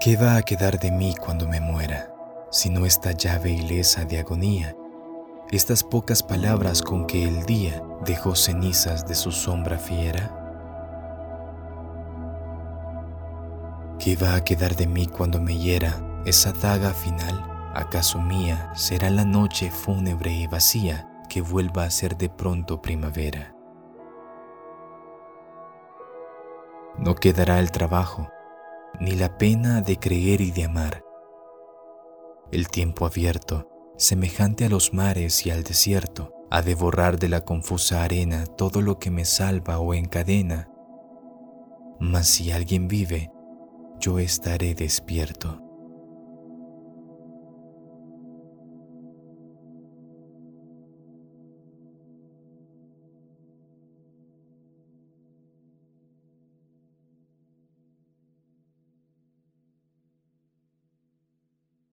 ¿Qué va a quedar de mí cuando me muera, sino esta llave ilesa de agonía, estas pocas palabras con que el día dejó cenizas de su sombra fiera? ¿Qué va a quedar de mí cuando me hiera esa daga final? ¿Acaso mía será la noche fúnebre y vacía que vuelva a ser de pronto primavera? No quedará el trabajo, ni la pena de creer y de amar. El tiempo abierto, semejante a los mares y al desierto, ha de borrar de la confusa arena todo lo que me salva o encadena. Mas si alguien vive, yo estaré despierto.